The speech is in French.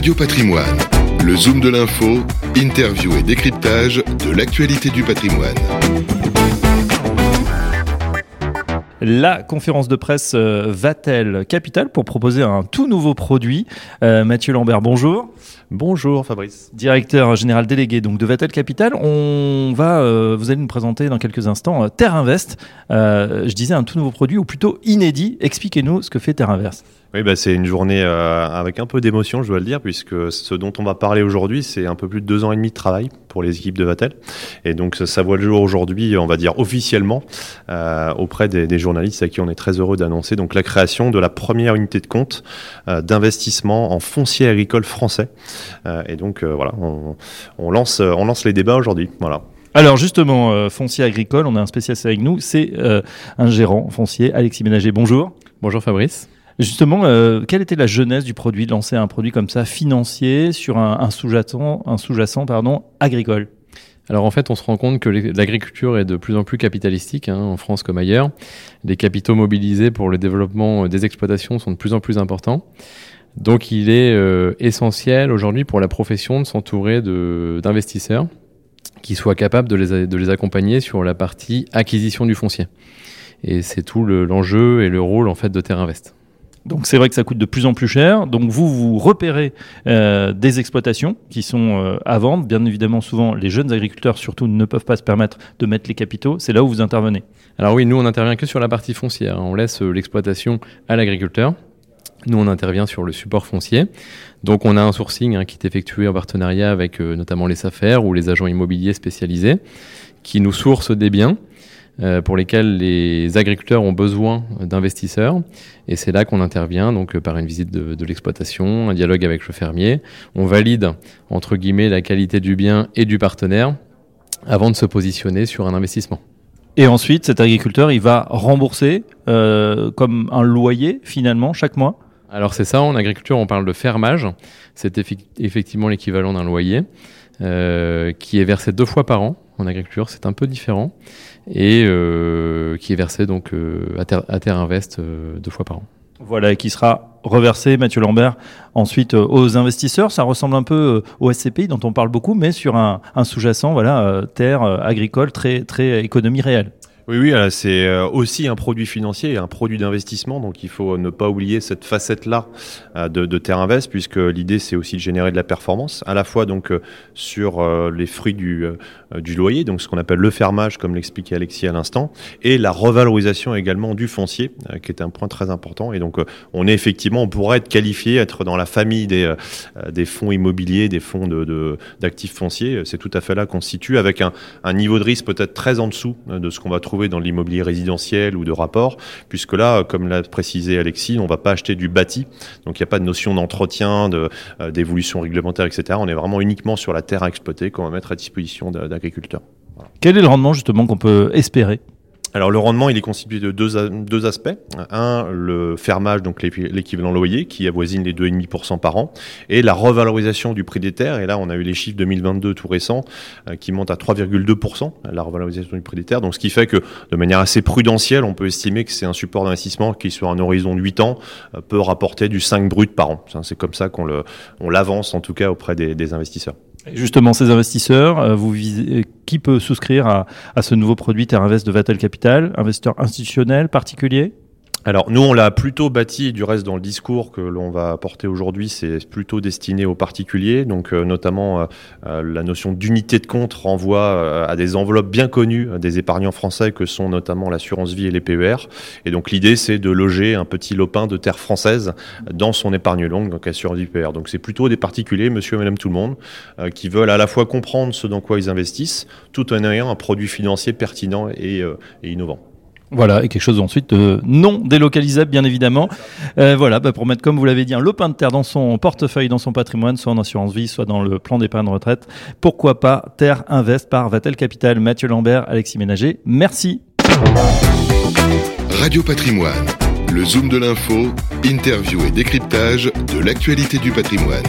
Radio Patrimoine, le zoom de l'info, interview et décryptage de l'actualité du patrimoine. La conférence de presse euh, va-t-elle Capital pour proposer un tout nouveau produit? Euh, Mathieu Lambert, bonjour. Bonjour Fabrice. Directeur général délégué donc de Vatel Capital. On va, euh, vous allez nous présenter dans quelques instants euh, Terre Invest. Euh, je disais un tout nouveau produit ou plutôt inédit. Expliquez-nous ce que fait Terre Invest. Oui, bah, c'est une journée euh, avec un peu d'émotion, je dois le dire, puisque ce dont on va parler aujourd'hui, c'est un peu plus de deux ans et demi de travail pour les équipes de Vatel. Et donc, ça, ça voit le jour aujourd'hui, on va dire officiellement, euh, auprès des, des journalistes à qui on est très heureux d'annoncer donc la création de la première unité de compte euh, d'investissement en foncier agricole français. Euh, et donc, euh, voilà, on, on lance, on lance les débats aujourd'hui. Voilà. Alors justement, euh, foncier agricole, on a un spécialiste avec nous, c'est euh, un gérant foncier, Alexis Ménager. Bonjour. Bonjour Fabrice. Justement, euh, quelle était la jeunesse du produit, de lancer un produit comme ça financier sur un, sous-jacent, pardon, agricole? Alors en fait, on se rend compte que l'agriculture est de plus en plus capitalistique, hein, en France comme ailleurs. Les capitaux mobilisés pour le développement euh, des exploitations sont de plus en plus importants. Donc il est euh, essentiel aujourd'hui pour la profession de s'entourer d'investisseurs qui soient capables de les, accompagner sur la partie acquisition du foncier. Et c'est tout le- l'enjeu et le rôle en fait de Terre Invest. Donc c'est vrai que ça coûte de plus en plus cher. Donc vous, vous repérez euh, des exploitations qui sont euh, à vendre. Bien évidemment, souvent, les jeunes agriculteurs, surtout, ne peuvent pas se permettre de mettre les capitaux. C'est là où vous intervenez. Alors oui, nous on intervient que sur la partie foncière. On laisse euh, l'exploitation à l'agriculteur. Nous on intervient sur le support foncier. Donc on a un sourcing hein, qui est effectué en partenariat avec notamment les SAFER ou les agents immobiliers spécialisés qui nous sourcent des biens pour lesquels les agriculteurs ont besoin d'investisseurs. Et c'est là qu'on intervient donc euh, par une visite de, de l'exploitation, un dialogue avec le fermier. On valide entre guillemets la qualité du bien et du partenaire avant de se positionner sur un investissement. Et ensuite, cet agriculteur, il va rembourser euh, comme un loyer, finalement, chaque mois? Alors c'est ça, en agriculture on parle de fermage, c'est effectivement l'équivalent d'un loyer euh, qui est versé deux fois par an. En agriculture c'est un peu différent et euh, qui est versé donc euh, à, Terre, Invest euh, deux fois par an. Voilà, et qui sera reversé, Mathieu Lambert, ensuite aux investisseurs. Ça ressemble un peu au SCPI dont on parle beaucoup, mais sur un, un sous-jacent, voilà, terre agricole, très, très économie réelle. Oui, oui, euh, c'est euh, aussi un produit financier et un produit d'investissement, donc il faut ne pas oublier cette facette-là euh, de, de Terre Invest, puisque l'idée c'est aussi de générer de la performance, à la fois donc sur les fruits du, loyer, donc ce qu'on appelle le fermage, comme l'expliquait Alexis à l'instant, et la revalorisation également du foncier, qui est un point très important. Et donc on est effectivement, on pourrait être qualifié, être dans la famille des, fonds immobiliers, des fonds d'actifs fonciers. C'est tout à fait là qu'on se situe avec un, niveau de risque peut-être très en dessous de ce qu'on va trouver dans l'immobilier résidentiel ou de rapport, puisque là, euh, comme l'a précisé Alexis, on va pas acheter du bâti, donc il n'y a pas de notion d'entretien, de, euh, d'évolution réglementaire, etc. On est vraiment uniquement sur la terre à exploiter qu'on va mettre à disposition d'a- d'agriculteurs. Quel est le rendement, justement, qu'on peut espérer? Alors le rendement, il est constitué de deux, deux aspects. Un, le fermage, donc l'équi- l'équivalent loyer, qui avoisine les 2,5% par an, et la revalorisation du prix des terres. Et là, on a eu les chiffres 2022 tout récents, euh, qui montent à 3,2%, la revalorisation du prix des terres. Donc ce qui fait que, de manière assez prudentielle, on peut estimer que c'est un support d'investissement qui, sur un horizon de 8 ans, euh, peut rapporter du 5 brut par an. C'est comme ça qu'on le, on l'avance, en tout cas, auprès des, des investisseurs. Justement, ces investisseurs, euh, vous visez, qui peut souscrire à, ce nouveau produit Terre Invest de Vatel Capital Investisseurs institutionnels, particuliers Alors nous, on l'a plutôt bâti, du reste dans le discours que l'on va apporter aujourd'hui, c'est plutôt destiné aux particuliers. Donc euh, notamment, euh, euh, la notion d'unité de compte renvoie à des enveloppes bien connues des épargnants français que sont notamment l'assurance vie et les PER. Et donc l'idée, c'est de loger un petit lopin de terre française dans son épargne longue, donc assurance vie PER. Donc c'est plutôt des particuliers, monsieur et madame tout le monde, qui veulent à la fois comprendre ce dans quoi ils investissent, tout en ayant un produit financier pertinent et innovant. Voilà, et quelque chose ensuite de non délocalisable, bien évidemment. Euh, voilà, bah, pour mettre, comme vous l'avez dit, un lopin de terre dans son portefeuille, dans son patrimoine, soit en assurance vie, soit dans le plan d'épargne retraite. Pourquoi pas Terre Invest par Vatel Capital Mathieu Lambert, Alexis Ménager. Merci. Radio Patrimoine, le zoom de l'info, interview et décryptage de l'actualité du patrimoine.